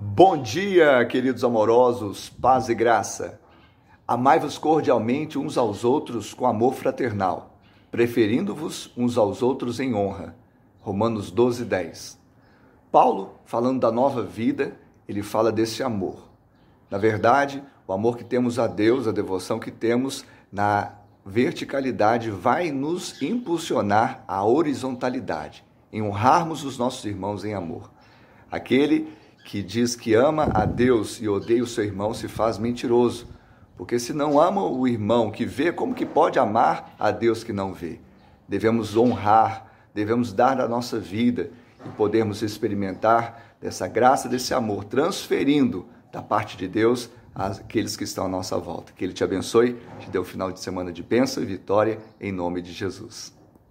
Bom dia, queridos amorosos, paz e graça. Amai-vos cordialmente uns aos outros com amor fraternal, preferindo-vos uns aos outros em honra. Romanos 12, 10. Paulo, falando da nova vida, ele fala desse amor. Na verdade, o amor que temos a Deus, a devoção que temos na verticalidade, vai nos impulsionar à horizontalidade, em honrarmos os nossos irmãos em amor. Aquele que diz que ama a Deus e odeia o seu irmão se faz mentiroso. Porque se não ama o irmão que vê, como que pode amar a Deus que não vê? Devemos honrar, devemos dar a nossa vida e podermos experimentar dessa graça, desse amor, transferindo da parte de Deus àqueles que estão à nossa volta. Que Ele te abençoe, te dê um final de semana de bênção e vitória, em nome de Jesus.